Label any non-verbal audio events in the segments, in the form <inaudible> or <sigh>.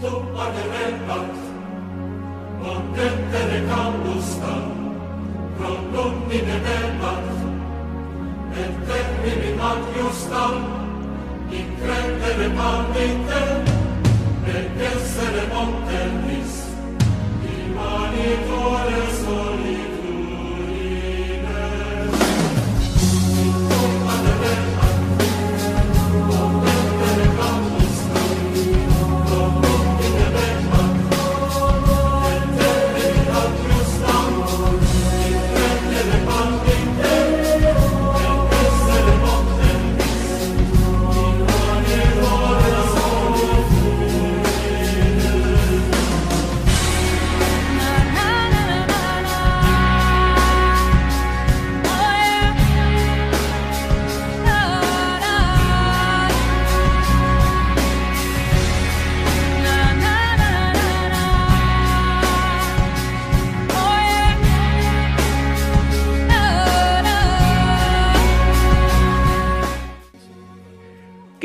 Tum aderendat, Mondentere caudusta, Rondumine vendat, Et termini ad justam, In credere pandite, Et essere montelis, Imani tores,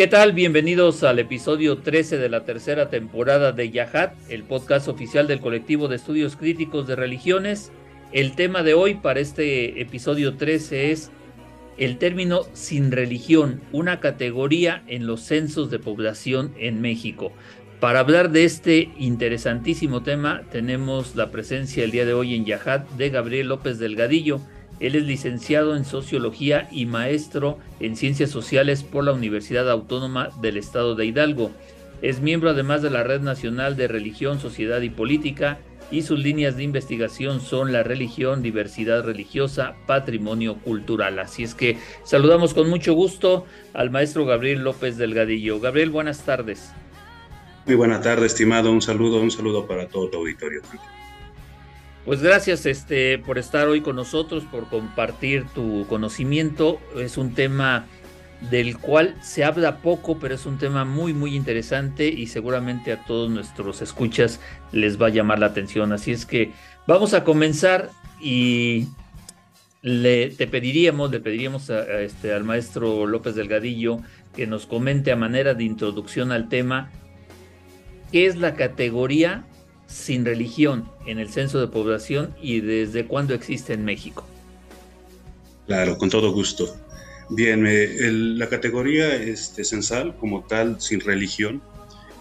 ¿Qué tal? Bienvenidos al episodio 13 de la tercera temporada de Yahat, el podcast oficial del colectivo de estudios críticos de religiones. El tema de hoy para este episodio 13 es el término sin religión, una categoría en los censos de población en México. Para hablar de este interesantísimo tema tenemos la presencia el día de hoy en Yahat de Gabriel López Delgadillo. Él es licenciado en Sociología y maestro en Ciencias Sociales por la Universidad Autónoma del Estado de Hidalgo. Es miembro además de la Red Nacional de Religión, Sociedad y Política y sus líneas de investigación son la religión, diversidad religiosa, patrimonio cultural. Así es que saludamos con mucho gusto al maestro Gabriel López Delgadillo. Gabriel, buenas tardes. Muy buena tarde, estimado. Un saludo, un saludo para todo tu auditorio. Pues gracias este, por estar hoy con nosotros, por compartir tu conocimiento. Es un tema del cual se habla poco, pero es un tema muy, muy interesante y seguramente a todos nuestros escuchas les va a llamar la atención. Así es que vamos a comenzar y le, te pediríamos, le pediríamos este, al maestro López Delgadillo que nos comente a manera de introducción al tema qué es la categoría sin religión en el censo de población y desde cuándo existe en México. Claro, con todo gusto. Bien, la categoría este, censal como tal, sin religión,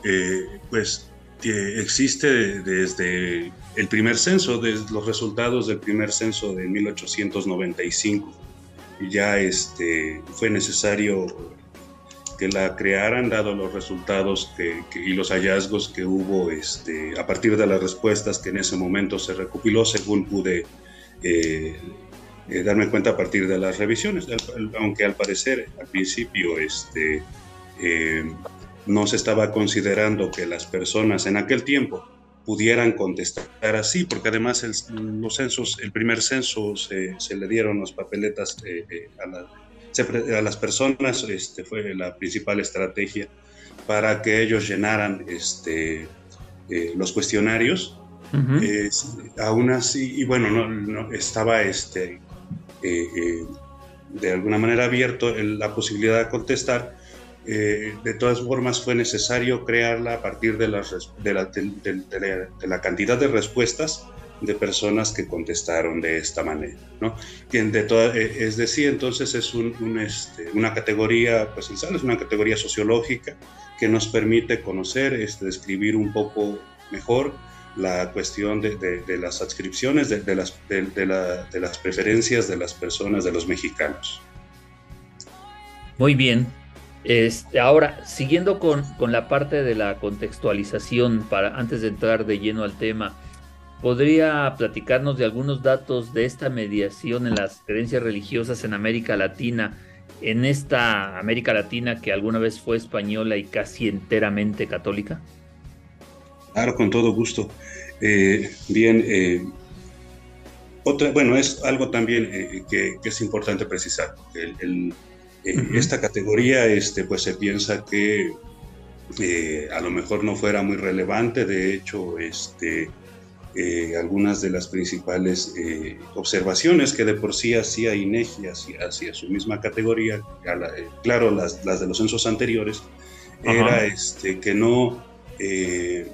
eh, pues existe desde el primer censo, desde los resultados del primer censo de 1895. Ya este, fue necesario que la crearan, dado los resultados y los hallazgos que hubo este, a partir de las respuestas que en ese momento se recopiló, según pude eh, eh, darme cuenta a partir de las revisiones, aunque al parecer al principio este, eh, no se estaba considerando que las personas en aquel tiempo pudieran contestar así, porque además los censos, el primer censo se, le dieron las papeletas a la a las personas este, fue la principal estrategia para que ellos llenaran este, eh, los cuestionarios. aún así, y bueno, no, estaba este, eh, eh, de alguna manera abierto la posibilidad de contestar. de todas formas, fue necesario crearla a partir de, de, la, de la cantidad de respuestas de personas que contestaron de esta manera. ¿no? De toda, eh, es decir, entonces es este, una categoría, pues es una categoría sociológica que nos permite conocer, este, describir un poco mejor la cuestión de, las adscripciones, de, las preferencias de las personas, de los mexicanos. Muy bien. Este, ahora, siguiendo con, con la parte de la contextualización, para, antes de entrar de lleno al tema, ¿Podría platicarnos de algunos datos de esta mediación en las creencias religiosas en América Latina, en esta América Latina que alguna vez fue española y casi enteramente católica? Claro, con todo gusto. Eh, bien, eh, otra, bueno, es algo también eh, que, es importante precisar. Esta categoría, este, pues se piensa que a lo mejor no fuera muy relevante, de hecho, este, eh, algunas de las principales eh, observaciones que de por sí hacía INEGI hacia, hacia su misma categoría, eh, claro, las, las, de los censos anteriores, era este, que no, eh,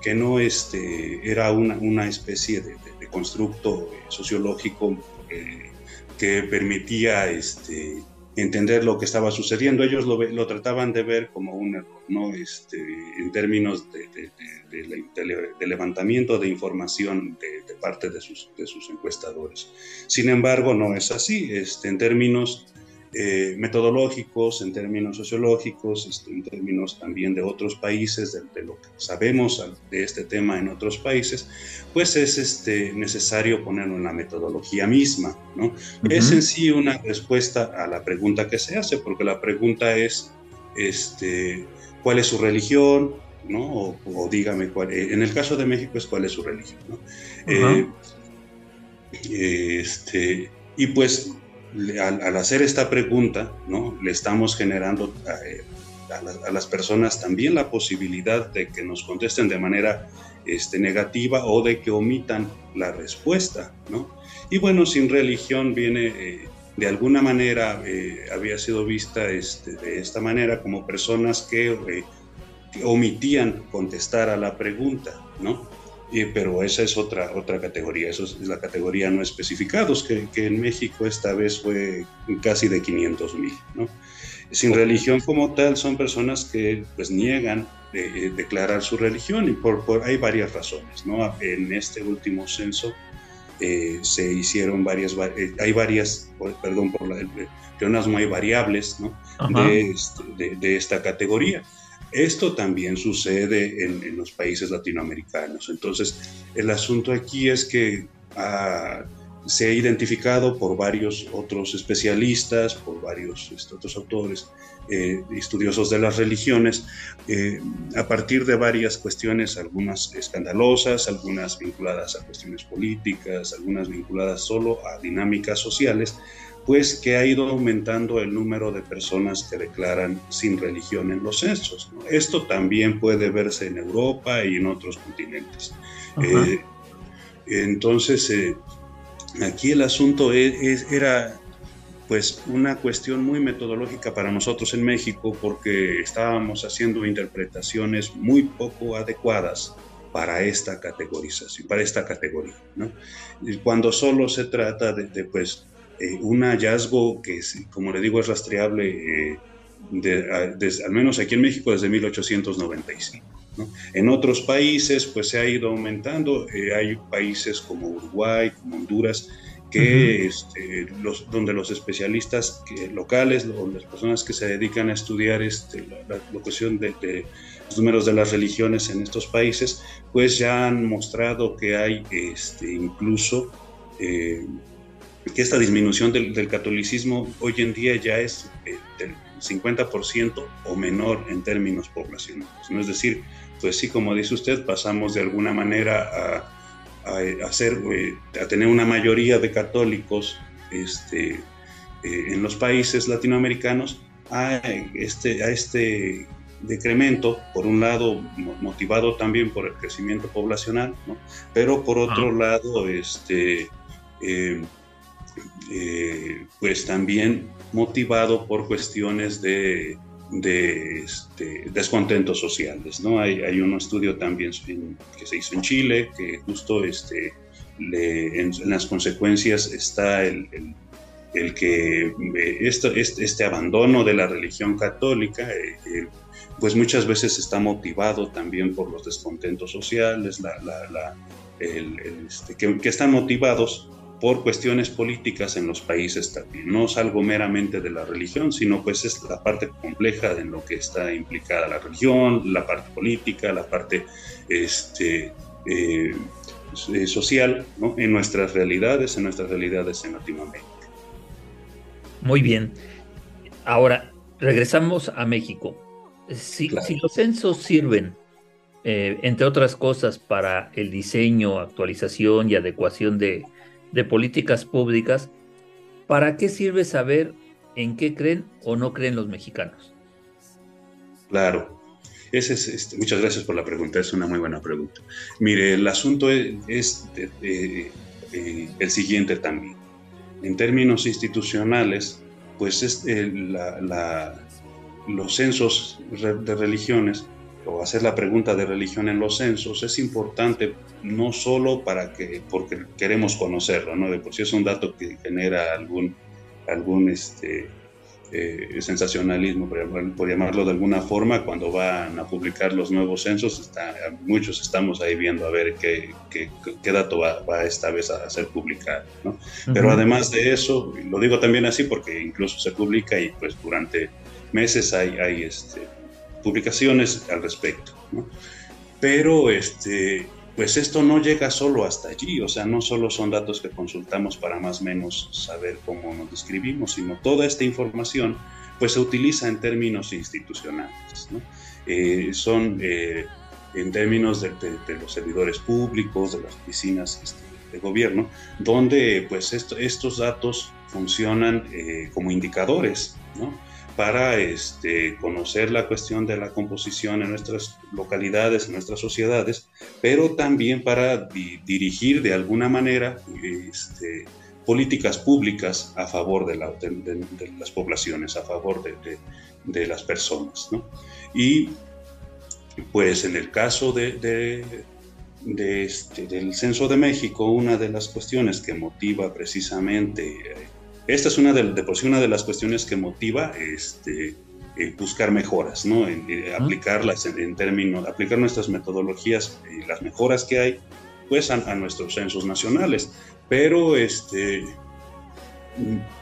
que no este, era una, una especie de, constructo sociológico que permitía este, entender lo que estaba sucediendo. Ellos lo, lo trataban de ver como un error, ¿no? Este, en términos de, levantamiento de información de, parte de sus encuestadores. Sin embargo, no es así. Este, en términos eh, metodológicos, en términos sociológicos, este, en términos también de otros países, de, lo que sabemos de este tema en otros países, pues es este, necesario ponerlo en la metodología misma. ¿no? Es en sí una respuesta a la pregunta que se hace, porque la pregunta es, este, ¿cuál es su religión? ¿no? O, dígame, cuál, eh, en el caso de México es cuál es su religión. ¿no? Eh, este, y pues al, hacer esta pregunta, ¿no? le estamos generando eh, a, las personas también la posibilidad de que nos contesten de manera este, negativa o de que omitan la respuesta. ¿no? Y bueno, sin religión viene, eh, de alguna manera, eh, había sido vista este, de esta manera como personas que, que omitían contestar a la pregunta. ¿no? Pero esa es otra, otra categoría, eso es la categoría no especificados, que, que en México esta vez fue casi de 500 mil. ¿no? Sin religión como tal son personas que pues niegan eh, declarar su religión y por, por, hay varias razones. ¿no? En este último censo eh, se hicieron varias, eh, hay varias, perdón por la, no hay variables ¿no? de, este, de, de esta categoría. Esto también sucede en, los países latinoamericanos. Entonces, el asunto aquí es que ah, se ha identificado por varios otros especialistas, por varios este, otros autores, eh, estudiosos de las religiones, eh, a partir de varias cuestiones, algunas escandalosas, algunas vinculadas a cuestiones políticas, algunas vinculadas solo a dinámicas sociales, pues que ha ido aumentando el número de personas que declaran sin religión en los censos. Esto también puede verse en Europa y en otros continentes. Eh, entonces, eh, aquí el asunto e, era pues una cuestión muy metodológica para nosotros en México porque estábamos haciendo interpretaciones muy poco adecuadas para esta categorización, para esta categoría, Cuando solo se trata de, de pues eh, un hallazgo que, como le digo, es rastreable eh, al menos aquí en México desde 1895. En otros países, pues se ha ido aumentando. Eh, hay países como Uruguay, como Honduras, que, este, los, donde los especialistas locales, donde las personas que se dedican a estudiar este, la, cuestión de, los números de las religiones en estos países, pues ya han mostrado que hay este, incluso que esta disminución del, catolicismo hoy en día ya es eh, del 50% o menor en términos poblacionales. ¿no? Es decir, pues sí, como dice usted, pasamos de alguna manera a, a, eh, a tener una mayoría de católicos este, eh, en los países latinoamericanos a este, a este decremento, por un lado motivado también por el crecimiento poblacional, ¿no? pero por otro lado, este, eh, pues también motivado por cuestiones de, este, descontentos sociales. ¿no? Hay, hay, un estudio también que se hizo en Chile que justo este, en, las consecuencias está el, el, que eh, esto, este, este, abandono de la religión católica, eh, pues muchas veces está motivado también por los descontentos sociales, la, este, que, están motivados por cuestiones políticas en los países también. No es algo meramente de la religión, sino pues es la parte compleja en lo que está implicada la religión, la parte política, la parte este, eh, eh, social, ¿no? en nuestras realidades, en nuestras realidades en Latinoamérica. Muy bien. Ahora, regresamos a México. Si, si los censos sirven, eh, entre otras cosas, para el diseño, actualización y adecuación de, de políticas públicas, ¿para qué sirve saber en qué creen o no creen los mexicanos? Claro, ese es, este, muchas gracias por la pregunta, es una muy buena pregunta. Mire, el asunto es, el siguiente también. En términos institucionales, pues es, la, los censos de religiones o hacer la pregunta de religión en los censos es importante no solo para que, porque queremos conocerlo, ¿no? De por sí es un dato que genera algún, algún este, eh, sensacionalismo, por, llamarlo de alguna forma, cuando van a publicar los nuevos censos, está, muchos estamos ahí viendo a ver qué, qué, qué dato va, va, esta vez a ser publicado. ¿no? Pero además de eso, lo digo también así porque incluso se publica y pues durante meses hay, hay este, publicaciones al respecto. Pero este, pues esto no llega solo hasta allí, o sea, no solo son datos que consultamos para más o menos saber cómo nos describimos, sino toda esta información pues se utiliza en términos institucionales, eh, son eh, en términos de, los servidores públicos, de las oficinas este, de gobierno, donde pues esto, estos datos funcionan eh, como indicadores, ¿no? Para este, conocer la cuestión de la composición en nuestras localidades, en nuestras sociedades, pero también para di dirigir de alguna manera este, políticas públicas a favor de, la, de, de, de las poblaciones, a favor de, las personas. ¿no? Y pues en el caso de, este, del Censo de México, una de las cuestiones que motiva precisamente esta es una de, de por sí una de las cuestiones que motiva este, eh, buscar mejoras, ¿no? En, eh, aplicarlas en, en, términos, aplicar nuestras metodologías y las mejoras que hay, pues a, a nuestros censos nacionales. Pero este,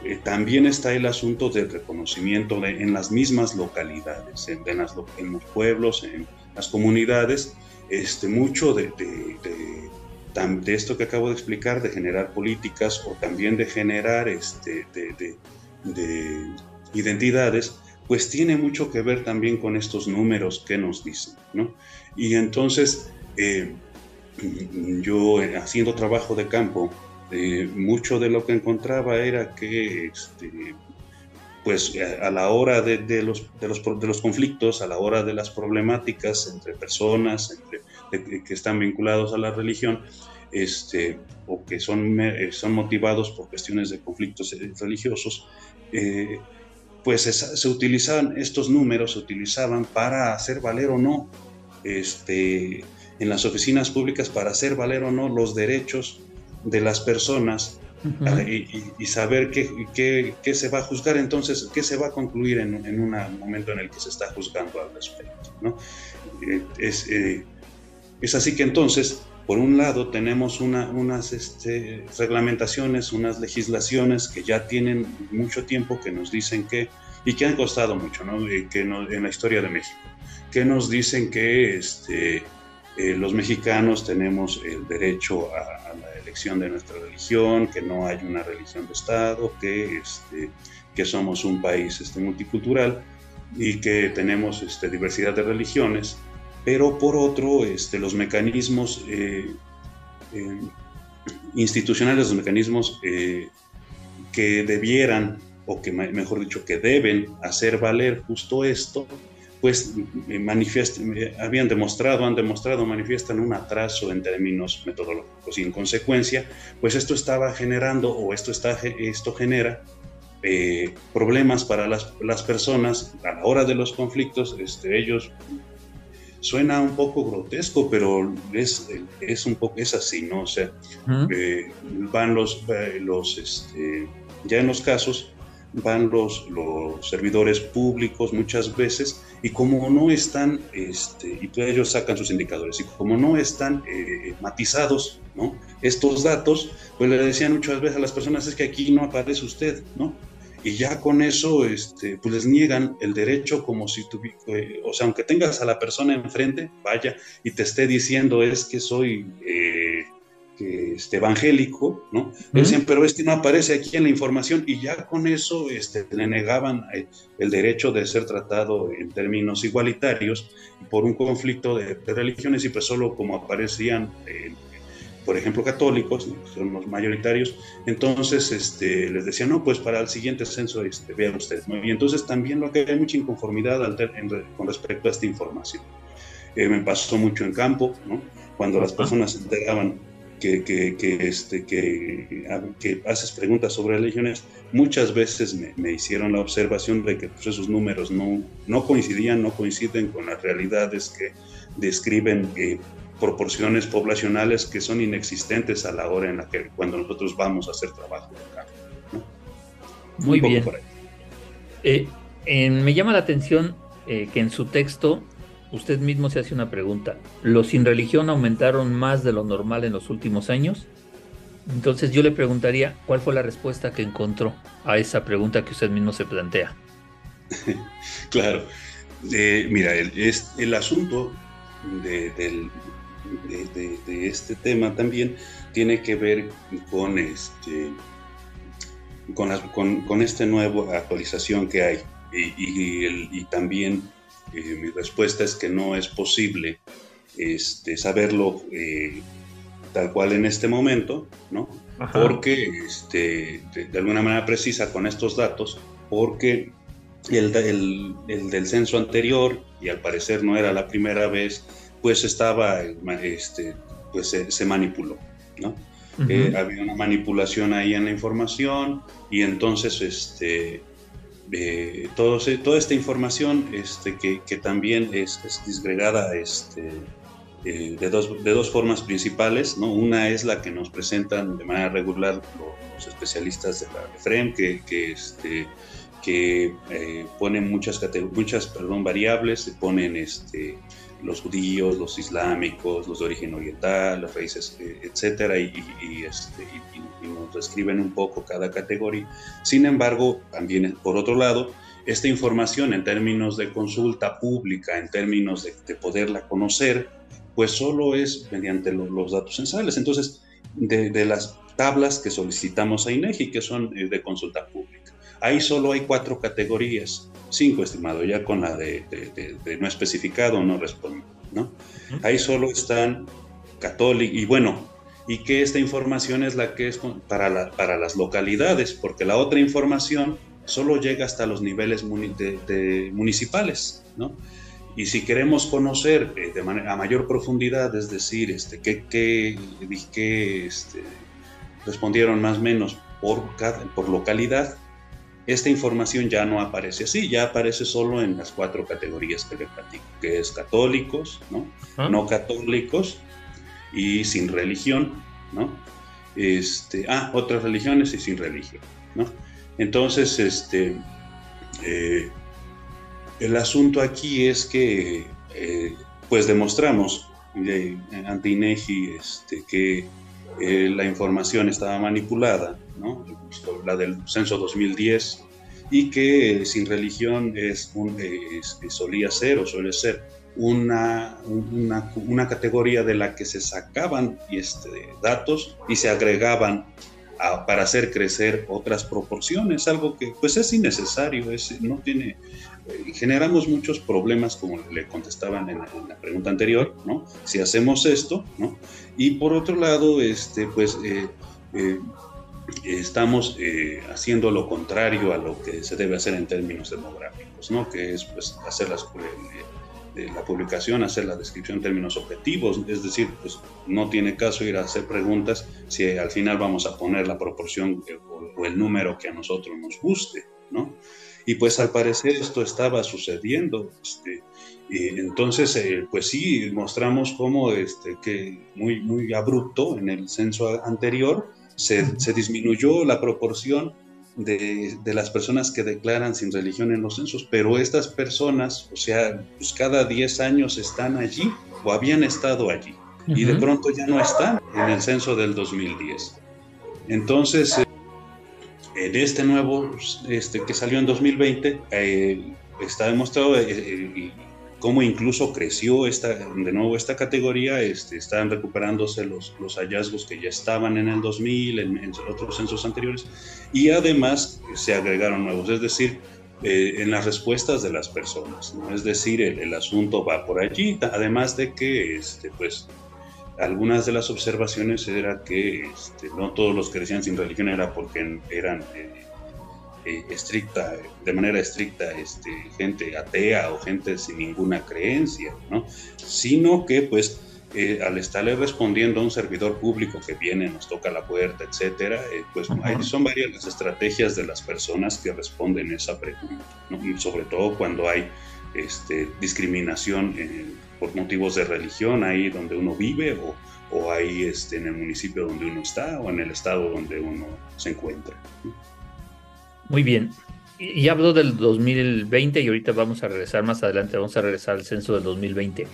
eh, también está el asunto del reconocimiento de, en las mismas localidades, en, en, las, en, los pueblos, en las comunidades, este, mucho de, de, de de esto que acabo de explicar, de generar políticas o también de generar este, de, de, de, identidades, pues tiene mucho que ver también con estos números que nos dicen, ¿no? Y entonces, eh, yo eh, haciendo trabajo de campo, eh, mucho de lo que encontraba era que, este, pues a la hora de, de, los, de, los, de los conflictos, a la hora de las problemáticas entre personas, entre que están vinculados a la religión, este, o que son, son motivados por cuestiones de conflictos religiosos, eh, pues es, se utilizaban estos números, se utilizaban para hacer valer o no, este, en las oficinas públicas, para hacer valer o no los derechos de las personas uh -huh. y, y, saber qué, qué, qué, se va a juzgar entonces, qué se va a concluir en, en un momento en el que se está juzgando al respecto. ¿no? Eh, es, eh, es así que entonces, por un lado, tenemos una, unas este, reglamentaciones, unas legislaciones que ya tienen mucho tiempo que nos dicen que, y que han costado mucho, ¿no? Que no, en la historia de México, que nos dicen que este, eh, los mexicanos tenemos el derecho a, a, la elección de nuestra religión, que no hay una religión de Estado, que, este, que somos un país este, multicultural y que tenemos este, diversidad de religiones pero por otro, este, los mecanismos eh, eh, institucionales, los mecanismos eh, que debieran, o que mejor dicho, que deben hacer valer justo esto, pues habían demostrado, han demostrado, manifiestan un atraso en términos metodológicos y en consecuencia, pues esto estaba generando o esto, está, esto genera problemas para las, las, personas a la hora de los conflictos, este, ellos suena un poco grotesco, pero es, es un poco, es así, ¿no? O sea, uh -huh. eh, van los, eh, los este, ya en los casos, van los, los servidores públicos muchas veces y como no están, este, y ellos sacan sus indicadores, y como no están eh, matizados, ¿no? Estos datos, pues le decían muchas veces a las personas, es que aquí no aparece usted, ¿no? Y ya con eso este, pues les niegan el derecho como si tuviera, eh, o sea, aunque tengas a la persona enfrente, vaya, y te esté diciendo es que soy eh, este, evangélico, ¿no? Uh -huh. Dicen, pero es que no aparece aquí en la información y ya con eso este, le negaban eh, el derecho de ser tratado en términos igualitarios por un conflicto de, de religiones y pues solo como aparecían por ejemplo, católicos, ¿no? son los mayoritarios, entonces este, les decían, no, pues para el siguiente censo este, vean ustedes. ¿no? Y entonces también lo que hay mucha inconformidad con respecto a esta información. Eh, me pasó mucho en campo, ¿no? cuando las personas se enteraban que, que, este, que, que, haces preguntas sobre religiones, muchas veces me, hicieron la observación de que pues, esos números no, no coincidían, no coinciden con las realidades que describen eh, proporciones poblacionales que son inexistentes a la hora en la que cuando nosotros vamos a hacer trabajo Muy bien. Eh, me llama la atención eh, que en su texto usted mismo se hace una pregunta. ¿Los sin religión aumentaron más de lo normal en los últimos años? Entonces yo le preguntaría, ¿cuál fue la respuesta que encontró a esa pregunta que usted mismo se plantea? <laughs> claro. Eh, mira, el, es, el asunto de, este tema también tiene que ver con este con, con, esta nueva actualización que hay y, también eh, mi respuesta es que no es posible este, saberlo eh, tal cual en este momento, ¿no? Porque, este, de, alguna manera precisa con estos datos, porque el, el, del censo anterior, y al parecer no era la primera vez, pues estaba, este, pues se, manipuló, ¿no? Eh, había una manipulación ahí en la información y entonces este, eh, todo, toda esta información este, que, que también es, es disgregada este, eh, de, dos, de, dos, formas principales. ¿no? Una es la que nos presentan de manera regular los, especialistas de la FREM, que, que, este, que ponen muchas, muchas perdón, variables, se ponen este, los judíos, los islámicos, los de origen oriental, las raíces, eh, etcétera, y, este, y, nos describen un poco cada categoría. Sin embargo, también por otro lado, esta información en términos de consulta pública, en términos de, poderla conocer, pues solo es mediante los, datos censales. Entonces, de, las tablas que solicitamos a INEGI, que son eh, de consulta pública, ahí solo hay cuatro categorías 5, estimado, ya con la de, no especificado no responde, ¿no? Ahí solo están católicos, y bueno, y que esta información es la que es para, para las localidades, porque la otra información solo llega hasta los niveles municipales, ¿no? Y si queremos conocer eh, de a mayor profundidad, es decir, este, qué, qué, qué este, respondieron más o menos por, por localidad, esta información ya no aparece así, ya aparece solo en las cuatro categorías que le platico, que es católicos, ¿no? Ah. No católicos y sin religión, ¿no? Este, ah, otras religiones y sin religión, ¿no? Entonces, este, eh, el asunto aquí es que, eh, pues demostramos eh, ante INEGI este, que la información estaba manipulada, ¿no? la del censo 2010, y que sin religión es, un, solía ser o suele ser una, una, una, categoría de la que se sacaban este, datos y se agregaban para hacer crecer otras proporciones, algo que pues es innecesario, es, no tiene, eh, generamos muchos problemas como le contestaban en la, pregunta anterior, ¿no? Si hacemos esto, ¿no? Y por otro lado, este, pues eh, eh, estamos haciendo lo contrario a lo que se debe hacer en términos demográficos, ¿no? Que es pues hacer las de la publicación, hacer la descripción en términos objetivos, es decir, pues no tiene caso ir a hacer preguntas si al final vamos a poner la proporción o, el número que a nosotros nos guste, ¿no? Y pues al parecer esto estaba sucediendo, este, y entonces, eh, pues sí, mostramos cómo este, que muy, muy abrupto en el censo anterior se, se disminuyó la proporción de, las personas que declaran sin religión en los censos, pero estas personas, o sea, pues cada 10 años están allí o habían estado allí y de pronto ya no están en el censo del 2010. Entonces, eh, en este nuevo, este que salió en 2020, eh, está demostrado, eh, cómo incluso creció esta, de nuevo esta categoría, este, están recuperándose los, los hallazgos que ya estaban en el 2000, en, otros censos anteriores, y además se agregaron nuevos, es decir, eh, en las respuestas de las personas, es decir, el, asunto va por allí, además de que, este, pues, algunas de las observaciones era que este, no todos los que decían sin religión era porque eran... Eh, eh, estricta, de manera estricta, este, gente atea o gente sin ninguna creencia, ¿no? Sino que pues eh, al estarle respondiendo a un servidor público que viene, nos toca la puerta, etcétera, eh, pues son varias las estrategias de las personas que responden esa pregunta, sobre todo cuando hay este, discriminación por motivos de religión ahí donde uno vive o, o ahí este, en el municipio donde uno está o en el estado donde uno se encuentra. Muy bien. Y habló del 2020 y ahorita vamos a regresar más adelante, vamos a regresar al censo del 2020.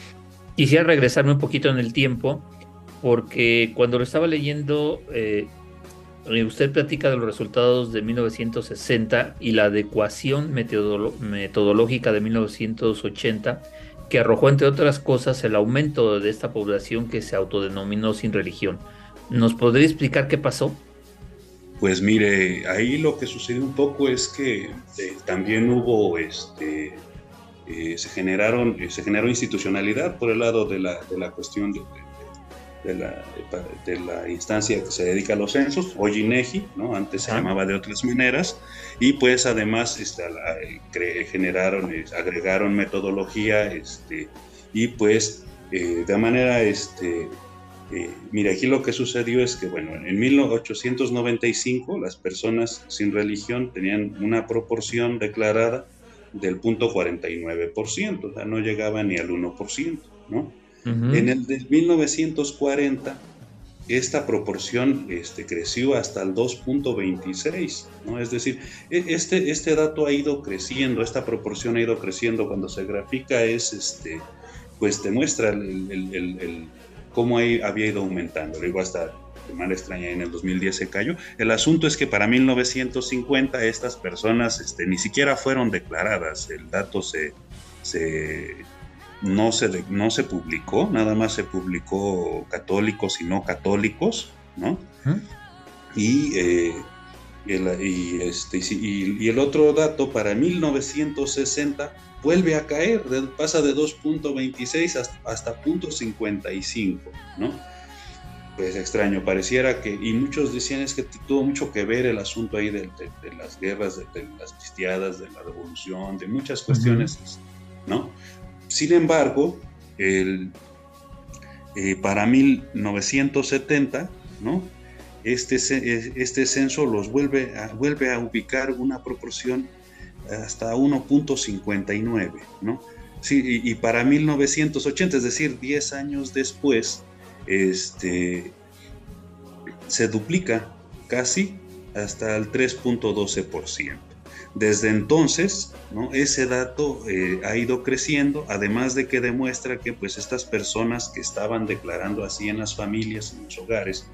Quisiera regresarme un poquito en el tiempo porque cuando lo estaba leyendo, eh, usted platica de los resultados de 1960 y la adecuación metodológica de 1980 que arrojó, entre otras cosas, el aumento de esta población que se autodenominó sin religión. ¿Nos podría explicar qué pasó? Pues mire, ahí lo que sucedió un poco es que eh, también hubo, este, eh, se generaron, eh, se generó institucionalidad por el lado de la, de la cuestión de, de la, de la, instancia que se dedica a los censos, hoy INEGI, ¿no? antes se llamaba de otras maneras, y pues además este, generaron, agregaron metodología, este, y pues de manera, este, eh, mira, aquí lo que sucedió es que, bueno, en 1895 las personas sin religión tenían una proporción declarada del punto 49%, o sea, no llegaba ni al 1%, ¿no? En el de 1940, esta proporción este, creció hasta el 2.26, ¿no? Es decir, e, este, este dato ha ido creciendo, esta proporción ha ido creciendo cuando se grafica, es, este, pues demuestra el, el, cómo había ido aumentando. Digo, hasta de manera extraña en el 2010 se cayó. El asunto es que para 1950 estas personas este, ni siquiera fueron declaradas, el dato se, se no se, no se publicó, nada más se publicó católicos y no católicos, ¿no? Y, eh, y, este, y, el otro dato, para 1960 vuelve a caer, pasa de 2.26 hasta, hasta 0.55, ¿no? Pues extraño, pareciera que, y muchos decían es que tuvo mucho que ver el asunto ahí de, las guerras, de, las cristiadas, de la revolución, de muchas cuestiones, ¿no? Sin embargo, el, eh, para 1970, ¿no? Este, este censo los vuelve a, vuelve a ubicar una proporción hasta 1.59, ¿no? Sí, y, para 1980, es decir, 10 años después, este, se duplica casi hasta el 3.12%. Desde entonces, ¿no? ese dato eh, ha ido creciendo, además de que demuestra que pues, estas personas que estaban declarando así en las familias, en los hogares,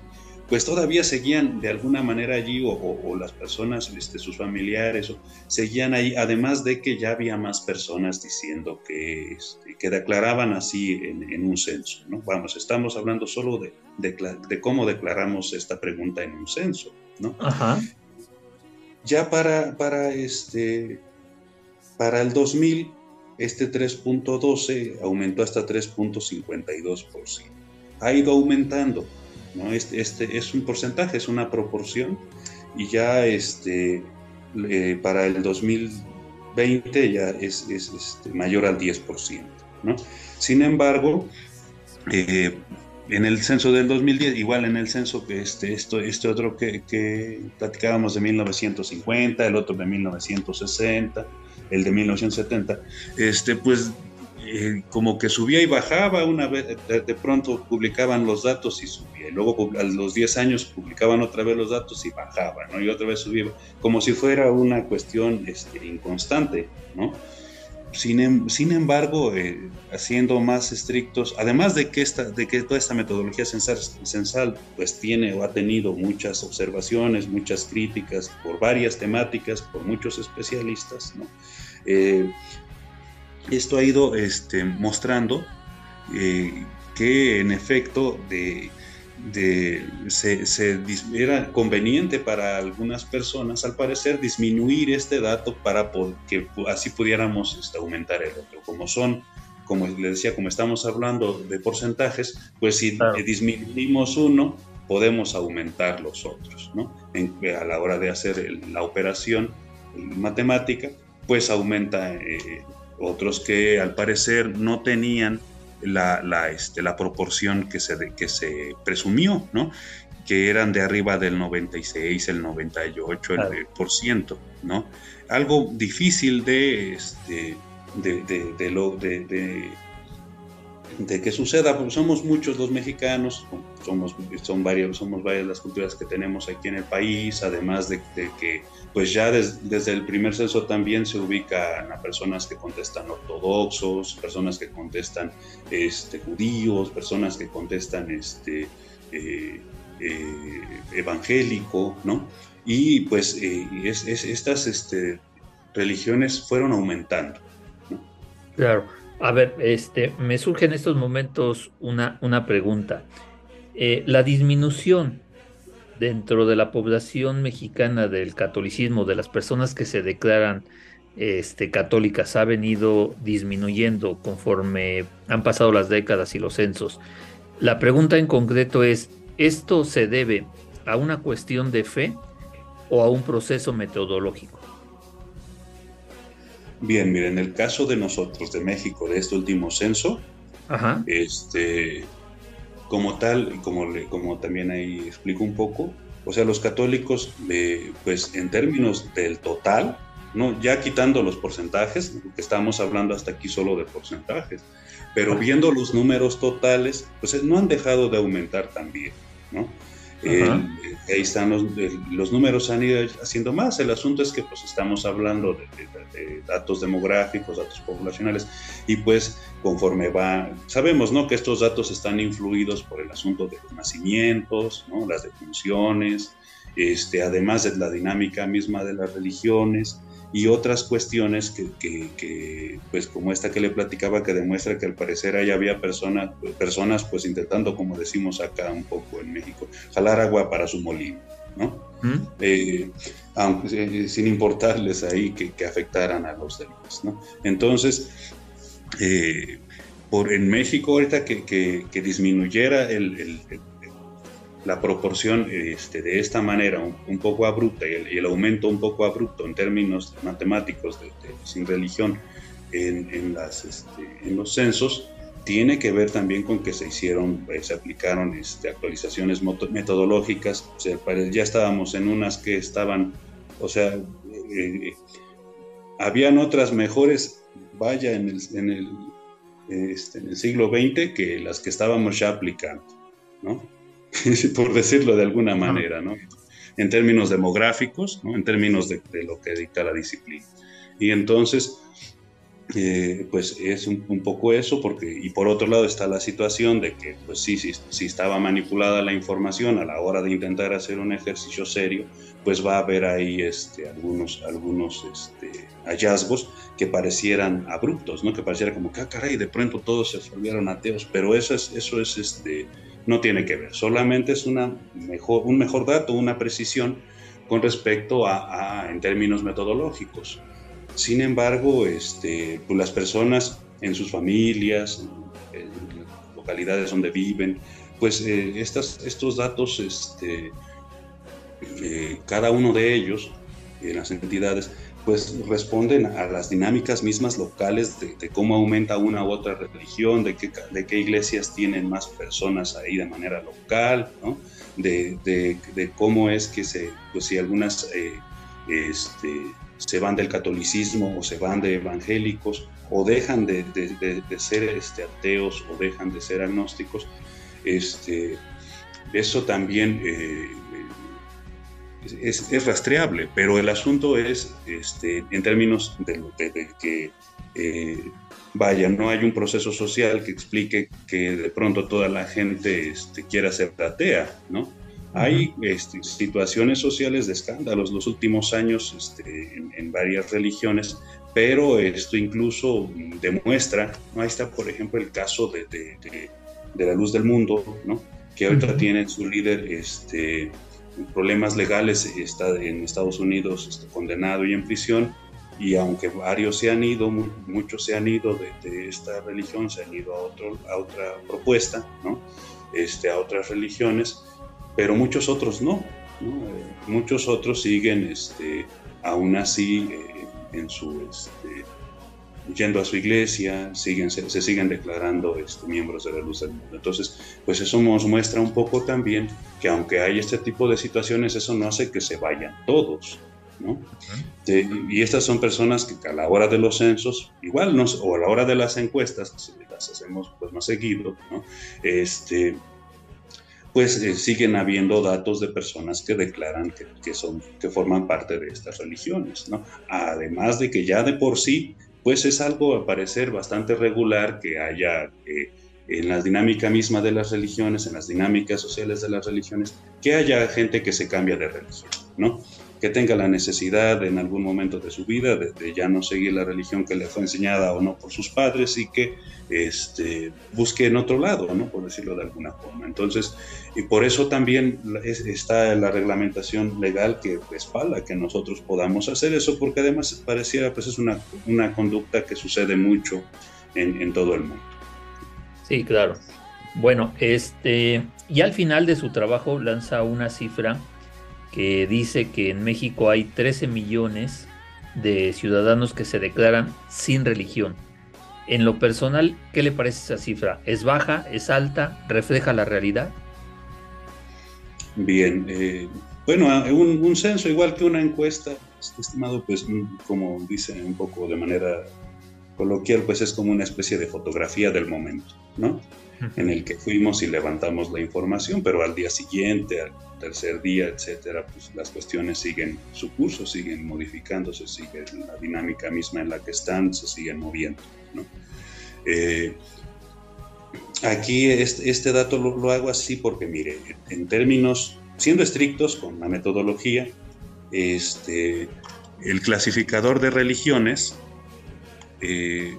pues todavía seguían de alguna manera allí o, las personas, este, sus familiares, seguían ahí, además de que ya había más personas diciendo que, este, que declaraban así en, un censo. ¿no? Vamos, estamos hablando solo de, de, cómo declaramos esta pregunta en un censo. ¿no? Ajá. Ya para, para, este, para el 2000, este 3.12 aumentó hasta 3.52%. Ha ido aumentando, ¿no? Este, este, es un porcentaje, es una proporción, y ya este, para el 2020 ya es, es este, mayor al 10%. ¿no? Sin embargo, eh, en el censo del 2010, igual en el censo que este, esto, este otro que, que, platicábamos de 1950, el otro de 1960, el de 1970, este, pues eh, como que subía y bajaba una vez, de, pronto publicaban los datos y subía, y luego a los 10 años publicaban otra vez los datos y bajaba, ¿no? Y otra vez subía, como si fuera una cuestión este, inconstante, ¿no? Sin, em, sin embargo, eh, haciendo más estrictos, además de que, esta, de que toda esta metodología censal, censal, pues tiene o ha tenido muchas observaciones, muchas críticas por varias temáticas, por muchos especialistas, eh, esto ha ido este, mostrando eh, que en efecto de, de, se, era conveniente para algunas personas, al parecer, disminuir este dato para que así pudiéramos este, aumentar el otro. Como son, como les decía, como estamos hablando de porcentajes, pues si disminuimos uno, podemos aumentar los otros, ¿no? a la hora de hacer la operación matemática, pues aumenta eh, otros que al parecer no tenían la, la, este, la proporción que se, que se presumió, ¿no? que eran de arriba del 96, el 98, el por ciento, ¿no? Algo difícil de, este, de, de, de, lo, de, de que suceda, porque somos muchos los mexicanos, somos, son varias, somos varias las culturas que tenemos aquí en el país, además de, que pues ya desde el primer censo también se ubican a personas que contestan ortodoxos, personas que contestan este, judíos, personas que contestan este, eh, eh, evangélico, ¿no? Y pues eh, estas este, religiones fueron aumentando. Claro. A ver, este, me surge en estos momentos una, una pregunta. Eh, la disminución dentro de la población mexicana del catolicismo, de las personas que se declaran este, católicas, ha venido disminuyendo conforme han pasado las décadas y los censos. La pregunta en concreto es, ¿esto se debe a una cuestión de fe o a un proceso metodológico? Bien, miren, en el caso de nosotros, de México, de este último censo, este, como tal, como, como también ahí explico un poco, o sea, los católicos, eh, pues en términos del total, no, ya quitando los porcentajes, que estamos hablando hasta aquí solo de porcentajes, pero viendo los números totales, pues no han dejado de aumentar también, ¿no? Eh, ahí están los, números han ido haciendo más. El asunto es que pues estamos hablando de, datos demográficos, datos poblacionales y pues conforme va, sabemos ¿no? que estos datos están influidos por el asunto de los nacimientos, ¿no? las defunciones, este, además de la dinámica misma de las religiones y otras cuestiones que, pues como esta que le platicaba, que demuestra que al parecer ahí había personas, personas pues intentando, como decimos acá un poco en México, jalar agua para su molino, ¿no? ¿Mm? Eh, aunque, eh, sin importarles ahí que, afectaran a los demás, ¿no? Entonces, eh, por, en México ahorita que, disminuyera el la proporción este, de esta manera un, poco abrupta y el, aumento un poco abrupto en términos matemáticos de, sin religión en, las, este, en los censos tiene que ver también con que se hicieron, eh, se aplicaron este, actualizaciones metodológicas, o sea, ya estábamos en unas que estaban, o sea, eh, habían otras mejores, vaya, en el, en el, este, en el siglo XX que las que estábamos ya aplicando, ¿no? <laughs> por decirlo de alguna manera, ¿no? En términos demográficos, ¿no? En términos de, lo que dicta la disciplina. Y entonces, eh, pues es un, poco eso, porque, y por otro lado está la situación de que, pues sí, sí, si estaba manipulada la información a la hora de intentar hacer un ejercicio serio, pues va a haber ahí este, algunos, algunos este, hallazgos que parecieran abruptos, ¿no? Que pareciera como que, ah, caray, de pronto todos se volvieron ateos, pero eso es, eso es este, no tiene que ver, solamente es una mejor, un mejor dato, una precisión con respecto a, en términos metodológicos. Sin embargo, este, pues las personas en sus familias, en, localidades donde viven, pues eh, estos datos, este, eh, cada uno de ellos, en las entidades, pues responden a las dinámicas mismas locales de, cómo aumenta una u otra religión, de qué, de qué iglesias tienen más personas ahí de manera local, ¿no? de, de, cómo es que se, pues si algunas eh, este, se van del catolicismo o se van de evangélicos o dejan de, ser este, ateos o dejan de ser agnósticos, este, eso también eh, es, rastreable, pero el asunto es, este, en términos de, que, eh, vaya, no hay un proceso social que explique que de pronto toda la gente este, quiera ser atea, ¿no? Hay este, situaciones sociales de escándalos los últimos años este, en, varias religiones, pero esto incluso demuestra, ¿no? ahí está por ejemplo el caso de, de la luz del mundo, ¿no? que ahorita tiene su líder este, problemas legales, está en Estados Unidos está condenado y en prisión, y aunque varios se han ido, muchos se han ido de, esta religión, se han ido a, otro, a otra propuesta, ¿no? este, a otras religiones, pero muchos otros no. Eh, muchos otros siguen este, aún así eh, en, su, este, yendo a su iglesia, siguen, se, siguen declarando este, miembros de la luz del mundo. Entonces, pues eso nos muestra un poco también que aunque hay este tipo de situaciones, eso no hace que se vayan todos. ¿no? y estas son personas que a la hora de los censos, igual, no, o a la hora de las encuestas, que las hacemos pues más seguido, ¿no? este, pues eh, siguen habiendo datos de personas que declaran que, son, que forman parte de estas religiones, ¿no? Además de que ya de por sí, pues es algo a parecer bastante regular que haya eh, en la dinámica misma de las religiones, en las dinámicas sociales de las religiones, que haya gente que se cambia de religión, ¿no? Que tenga la necesidad en algún momento de su vida de, ya no seguir la religión que le fue enseñada o no por sus padres y que este, busque en otro lado, ¿no? por decirlo de alguna forma. Entonces, y por eso también está la reglamentación legal que respalda que nosotros podamos hacer eso, porque además pareciera pues es una, una conducta que sucede mucho en, en todo el mundo. Sí, claro. Bueno, este, y al final de su trabajo lanza una cifra que dice que en México hay 13 millones de ciudadanos que se declaran sin religión. En lo personal, ¿qué le parece esa cifra? ¿Es baja? ¿Es alta? ¿Refleja la realidad? Bien, eh, bueno, un, un, censo igual que una encuesta, estimado, pues como dice un poco de manera coloquial, pues es como una especie de fotografía del momento, ¿no? En el que fuimos y levantamos la información, pero al día siguiente, al tercer día, etcétera, pues las cuestiones siguen su curso, siguen modificándose, sigue la dinámica misma en la que están, se siguen moviendo. ¿no? Eh, aquí este, este dato lo, hago así porque, mire, en términos, siendo estrictos con la metodología, este, el clasificador de religiones eh,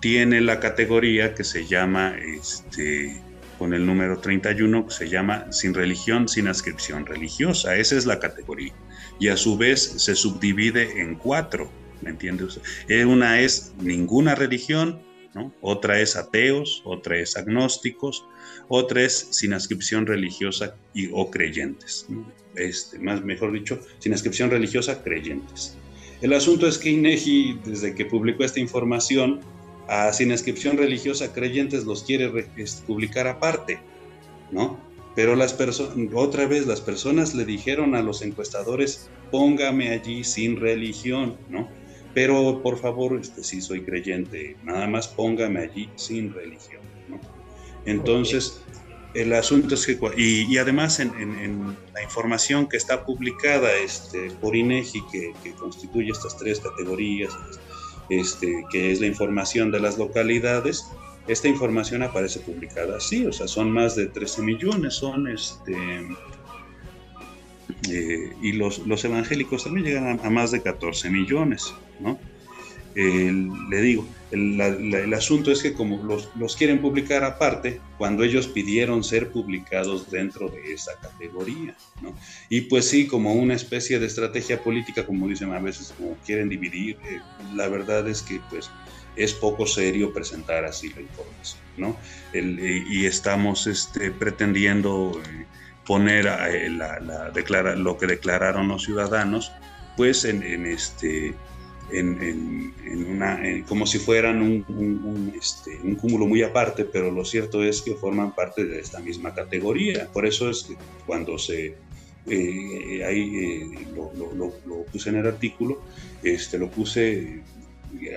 tiene la categoría que se llama este, con el número 31 que se llama Sin religión, sin ascripción religiosa. Esa es la categoría. Y a su vez se subdivide en cuatro, ¿me entiendes? Eh, una es ninguna religión, ¿no? otra es ateos, otra es agnósticos, otra es sin ascripción religiosa y, o creyentes. Este, más, mejor dicho, sin ascripción religiosa, creyentes. El asunto es que INEGI, desde que publicó esta información, a sin inscripción religiosa creyentes los quiere publicar aparte, ¿no? Pero las personas, otra vez las personas le dijeron a los encuestadores, póngame allí sin religión, ¿no? Pero por favor, este, si soy creyente, nada más póngame allí sin religión, ¿no? Entonces, el asunto es que, y, además en, la información que está publicada este, por INEGI, que, que constituye estas tres categorías, este, que es la información de las localidades, esta información aparece publicada así, o sea, son más de 13 millones, son este... Eh, y los, los, evangélicos también llegan a, más de 14 millones, ¿no? Le digo, el, asunto es que como los, los, quieren publicar aparte, cuando ellos pidieron ser publicados dentro de esa categoría, ¿no? Y pues sí, como una especie de estrategia política, como dicen a veces, como quieren dividir, eh, la verdad es que pues es poco serio presentar así la información, ¿no? Eh, y estamos este, pretendiendo eh, poner la, la lo que declararon los ciudadanos, pues en, en este en, una, como si fueran un, este, un, cúmulo muy aparte, pero lo cierto es que forman parte de esta misma categoría. Por eso es que cuando se eh, ahí eh, lo, lo, puse en el artículo, este, lo puse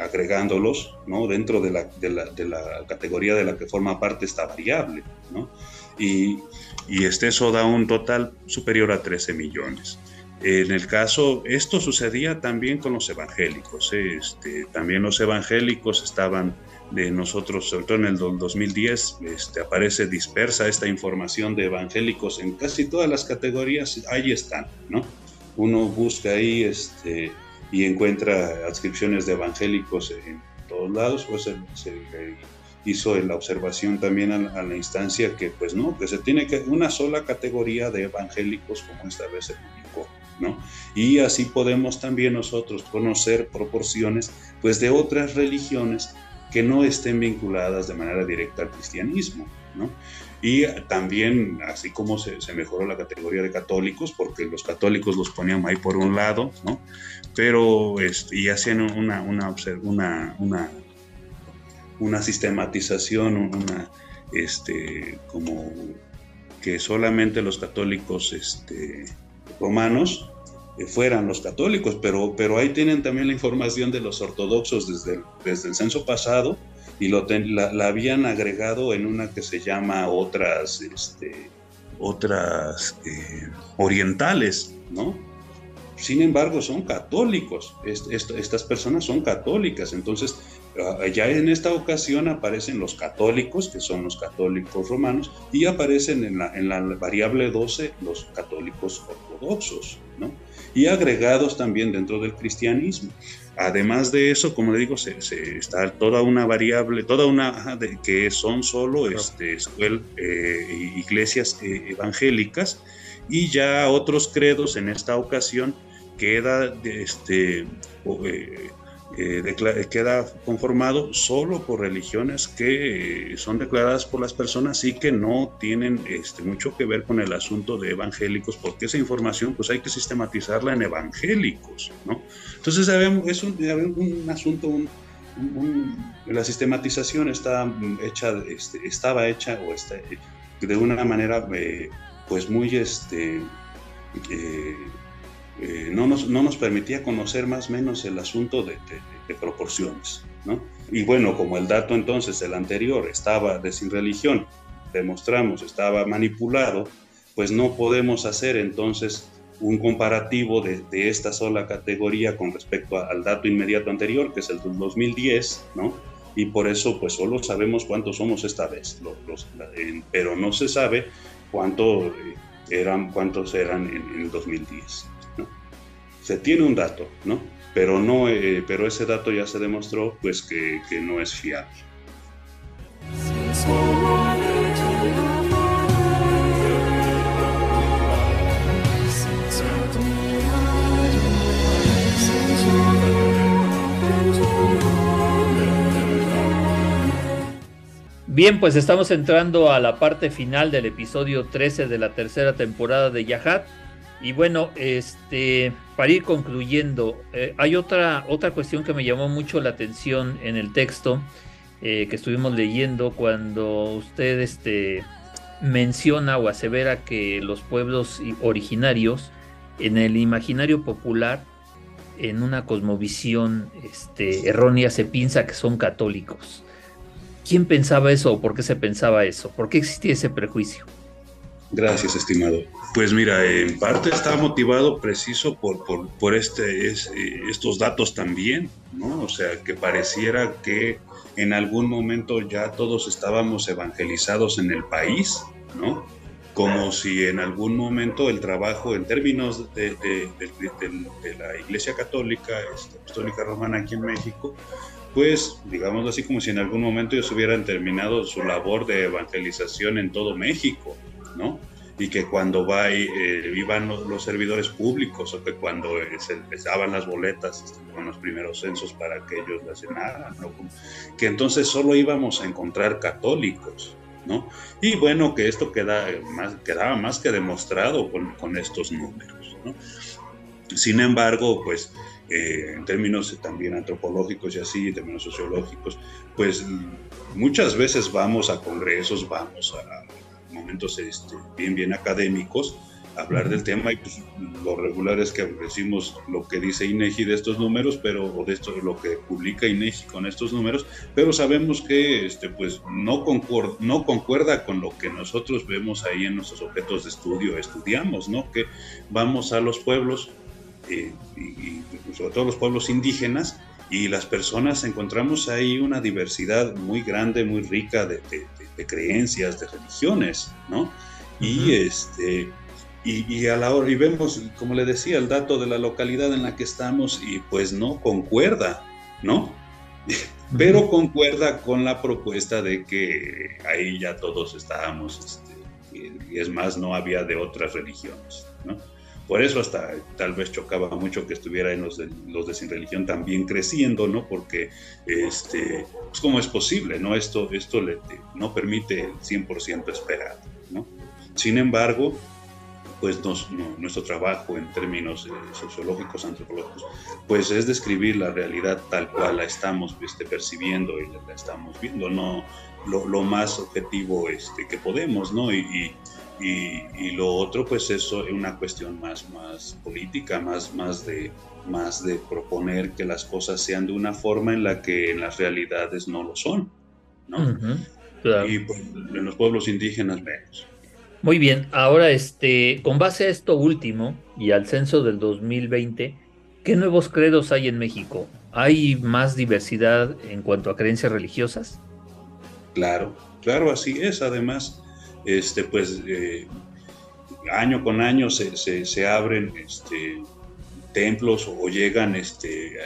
agregándolos ¿no? dentro de la, de, la, de la, categoría de la que forma parte esta variable. ¿no? Y, y este, eso da un total superior a 13 millones. En el caso, esto sucedía también con los evangélicos. ¿eh? Este, también los evangélicos estaban de nosotros, sobre todo en el 2010, este, aparece dispersa esta información de evangélicos en casi todas las categorías, ahí están, ¿no? Uno busca ahí este, y encuentra adscripciones de evangélicos en todos lados, pues se, hizo la observación también a, la instancia que, pues no, que se tiene que una sola categoría de evangélicos como esta vez se publicó y así podemos también nosotros conocer proporciones pues de otras religiones que no estén vinculadas de manera directa al cristianismo. Y también, así como se, mejoró la categoría de católicos, porque los católicos los ponían ahí por un lado. Pero, este, y hacían una, una, una, una, una sistematización, una, este, como que solamente los católicos este, romanos eh, fueran los católicos, pero, pero ahí tienen también la información de los ortodoxos desde desde el censo pasado, y lo la, habían agregado en una que se llama otras, este, otras eh, orientales, ¿no? Sin embargo, son católicos, estas personas son católicas, entonces ya en esta ocasión aparecen los católicos, que son los católicos romanos, y aparecen en la, en la variable 12 los católicos ortodoxos, ¿no? Y agregados también dentro del cristianismo. Además de eso, como le digo, se, está toda una variable, toda una de, que son solo este, eh, iglesias eh, evangélicas y ya otros credos en esta ocasión queda este, eh, eh, queda conformado solo por religiones que son declaradas por las personas y que no tienen este, mucho que ver con el asunto de evangélicos, porque esa información pues hay que sistematizarla en evangélicos, ¿no? Entonces es un, un asunto, la sistematización está hecha, este, estaba hecha o está, de una manera eh, pues muy este, eh, eh, no, nos, no, nos, permitía conocer más o menos el asunto de, proporciones. ¿no? Y bueno, como el dato entonces, el anterior, estaba de sin religión, demostramos, estaba manipulado, pues no podemos hacer entonces un comparativo de, esta sola categoría con respecto al dato inmediato anterior, que es el del 2010, ¿no? Y por eso, pues solo sabemos cuántos somos esta vez, pero no se sabe cuánto eh, eran, cuántos eran en, el 2010 se tiene un dato, ¿no? Pero, no, eh, pero ese dato ya se demostró pues que, que no es fiable. Bien, pues estamos entrando a la parte final del episodio 13 de la tercera temporada de Yahat. Y bueno, este, para ir concluyendo, eh, hay otra, otra cuestión que me llamó mucho la atención en el texto eh, que estuvimos leyendo cuando usted este, menciona o asevera que los pueblos originarios en el imaginario popular, en una cosmovisión este, errónea, se piensa que son católicos. ¿Quién pensaba eso o por qué se pensaba eso? ¿Por qué existía ese prejuicio? Gracias, estimado. Pues mira, en parte está motivado preciso por, por, este, es, estos datos también, ¿no? O sea, que pareciera que en algún momento ya todos estábamos evangelizados en el país, ¿no? Como si en algún momento el trabajo en términos de, la Iglesia Católica, este, Apostólica Romana aquí en México, pues digamos así como si en algún momento ellos hubieran terminado su labor de evangelización en todo México, ¿no? Y que cuando va eh, iban los, servidores públicos o que cuando eh, se daban las boletas este, con los primeros censos para que ellos las llenaran, ¿no? que entonces solo íbamos a encontrar católicos, ¿no? Y bueno, que esto queda más, quedaba más que demostrado con, con estos números, ¿no? Sin embargo, pues eh, en términos también antropológicos y así, en términos sociológicos, pues muchas veces vamos a congresos, vamos a momentos este, bien, bien académicos, hablar del tema y pues, lo regular es que decimos lo que dice INEGI de estos números, pero o de esto lo que publica INEGI con estos números, pero sabemos que este pues no concuerda, no concuerda con lo que nosotros vemos ahí en nuestros objetos de estudio, estudiamos, ¿no? Que vamos a los pueblos eh, y, sobre todo los pueblos indígenas y las personas encontramos ahí una diversidad muy grande, muy rica de, de creencias, de religiones, ¿no? Y este y, a la hora y vemos, como le decía, el dato de la localidad en la que estamos y pues no concuerda, ¿no? <laughs> Pero concuerda con la propuesta de que ahí ya todos estábamos, este, y es más, no había de otras religiones, ¿no? Por eso hasta tal vez chocaba mucho que estuvieran los de, los de sin religión también creciendo, ¿no? Porque, este, pues ¿cómo es posible, no? Esto, esto le, no permite el 100% esperado, ¿no? Sin embargo, pues nuestro trabajo en términos eh, sociológicos, antropológicos, pues es describir la realidad tal cual la estamos este, percibiendo y la, estamos viendo, no lo, más objetivo este, que podemos, ¿no? Y, y, y, lo otro, pues eso es una cuestión más, más política, más, más, de, más de proponer que las cosas sean de una forma en la que en las realidades no lo son, ¿no? Y pues, en los pueblos indígenas menos. Muy bien, ahora este, con base a esto último y al censo del 2020, ¿qué nuevos credos hay en México? ¿Hay más diversidad en cuanto a creencias religiosas? Claro, claro, así es. Además, este, pues eh, año con año se, se, abren este, templos o llegan este,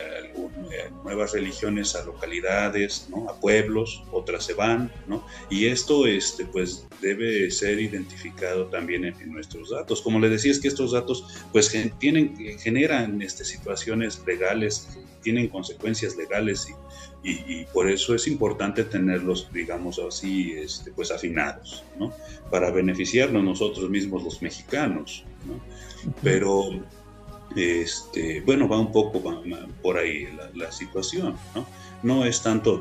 nuevas religiones a localidades, ¿no? a pueblos, otras se van, ¿no? y esto este, pues, debe ser identificado también en, nuestros datos. Como le decía, es que estos datos pues, tienen, generan este, situaciones legales, tienen consecuencias legales y, y, por eso es importante tenerlos, digamos así, este, pues afinados, ¿no? para beneficiarnos nosotros mismos los mexicanos. ¿no? Pero este, bueno, va un poco por ahí la, situación, ¿no? No es tanto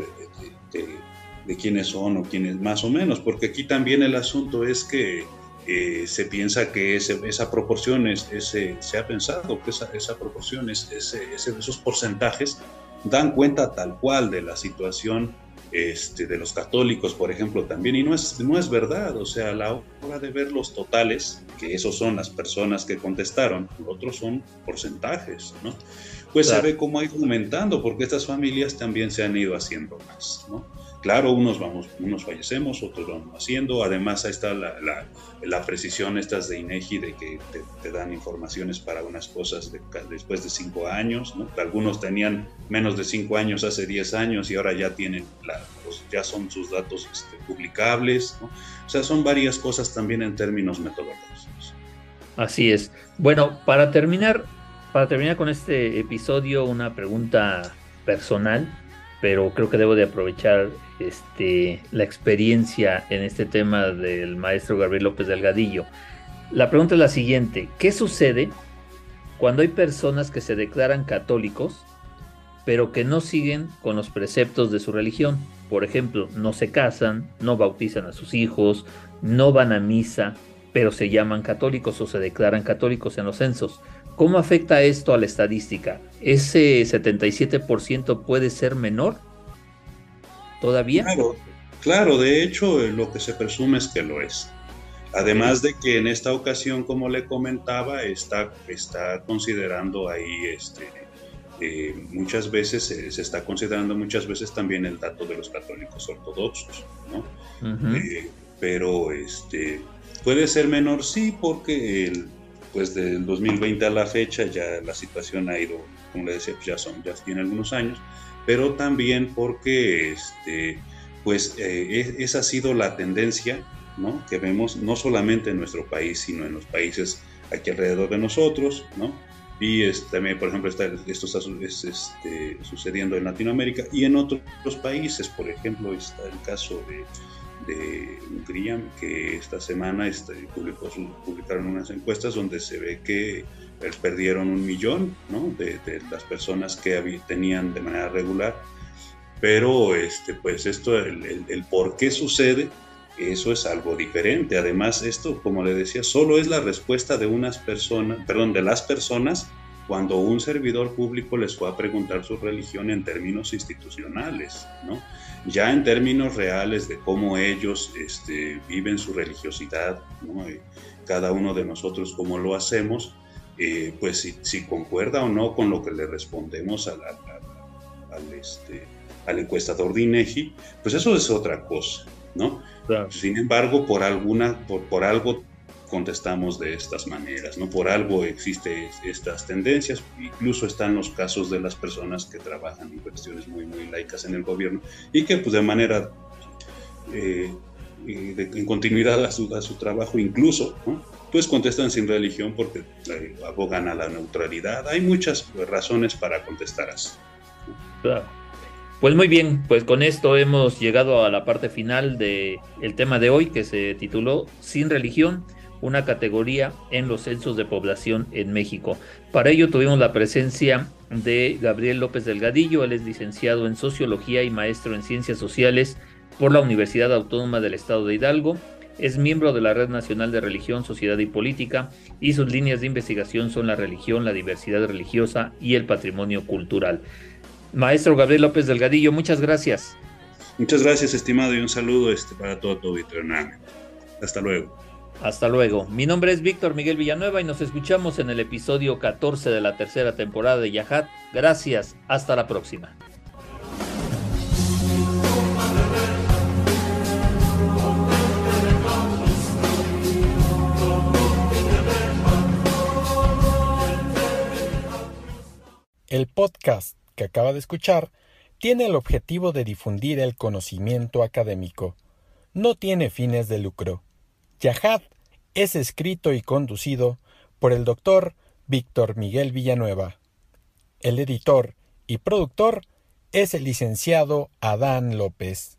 de, quiénes son o quiénes más o menos, porque aquí también el asunto es que eh, se piensa que esa proporción, es, ese, se ha pensado que esa, esa proporción, es, ese, esos porcentajes dan cuenta tal cual de la situación este, de los católicos, por ejemplo, también, y no es, no es verdad, o sea, la hora de ver los totales, que esos son las personas que contestaron, otros son porcentajes, ¿no? Pues se ve cómo ido aumentando, porque estas familias también se han ido haciendo más, ¿no? Claro, unos, vamos, unos fallecemos, otros vamos haciendo. Además, ahí está la, la, precisión estas de INEGI de que te, dan informaciones para unas cosas después de cinco años. ¿no? Algunos tenían menos de cinco años hace diez años y ahora ya tienen, pues, ya son sus datos este, publicables. ¿no? O sea, son varias cosas también en términos metodológicos. Así es. Bueno, para terminar, para terminar con este episodio, una pregunta personal pero creo que debo de aprovechar este, la experiencia en este tema del maestro Gabriel López Delgadillo. La pregunta es la siguiente, ¿qué sucede cuando hay personas que se declaran católicos, pero que no siguen con los preceptos de su religión? Por ejemplo, no se casan, no bautizan a sus hijos, no van a misa, pero se llaman católicos o se declaran católicos en los censos. ¿Cómo afecta esto a la estadística? ¿Ese 77% puede ser menor? ¿Todavía? Claro, claro, de hecho eh, lo que se presume es que lo es. Además de que en esta ocasión, como le comentaba, está, está considerando ahí, este, eh, muchas veces se está considerando muchas veces también el dato de los católicos ortodoxos, ¿no? Eh, pero este, puede ser menor, sí, porque el, pues del 2020 a la fecha ya la situación ha ido, como le decía, pues ya son, ya tiene algunos años, pero también porque este, pues eh, esa ha sido la tendencia ¿no? que vemos no solamente en nuestro país, sino en los países aquí alrededor de nosotros, ¿no? Y este, también, por ejemplo, está, esto está este, sucediendo en Latinoamérica y en otros países, por ejemplo, está el caso de, de Hungría, que esta semana este, publicó, publicaron unas encuestas donde se ve que eh, perdieron un millón ¿no? de, las personas que tenían de manera regular. Pero este, pues esto, el, el, por qué sucede, eso es algo diferente. Además, esto, como le decía, solo es la respuesta de unas personas, perdón, de las personas cuando un servidor público les fue a preguntar su religión en términos institucionales, ¿no? Ya en términos reales de cómo ellos este, viven su religiosidad, ¿no? cada uno de nosotros cómo lo hacemos, eh, pues si, si, concuerda o no con lo que le respondemos al, al, este, al encuestador de INEGI, pues eso es otra cosa, ¿no? Sin embargo, por alguna, por, por algo contestamos de estas maneras, ¿no? Por algo existen estas tendencias, incluso están los casos de las personas que trabajan en cuestiones muy, muy laicas en el gobierno y que pues de manera, eh, en continuidad a su, a su trabajo incluso, pues contestan sin religión porque eh, abogan a la neutralidad. Hay muchas razones para contestar así. Pues muy bien, pues con esto hemos llegado a la parte final del el tema de hoy que se tituló Sin religión, una categoría en los censos de población en México. Para ello tuvimos la presencia de Gabriel López Delgadillo, él es licenciado en Sociología y maestro en Ciencias Sociales por la Universidad Autónoma del Estado de Hidalgo. Es miembro de la Red Nacional de Religión, Sociedad y Política y sus líneas de investigación son la religión, la diversidad religiosa y el patrimonio cultural. Maestro Gabriel López Delgadillo, muchas gracias. Muchas gracias, estimado, y un saludo este, para todo tu Hasta luego. Hasta luego. Mi nombre es Víctor Miguel Villanueva y nos escuchamos en el episodio 14 de la tercera temporada de Yahat. Gracias. Hasta la próxima. El podcast que acaba de escuchar tiene el objetivo de difundir el conocimiento académico. No tiene fines de lucro. Yahad es escrito y conducido por el doctor Víctor Miguel Villanueva. El editor y productor es el licenciado Adán López.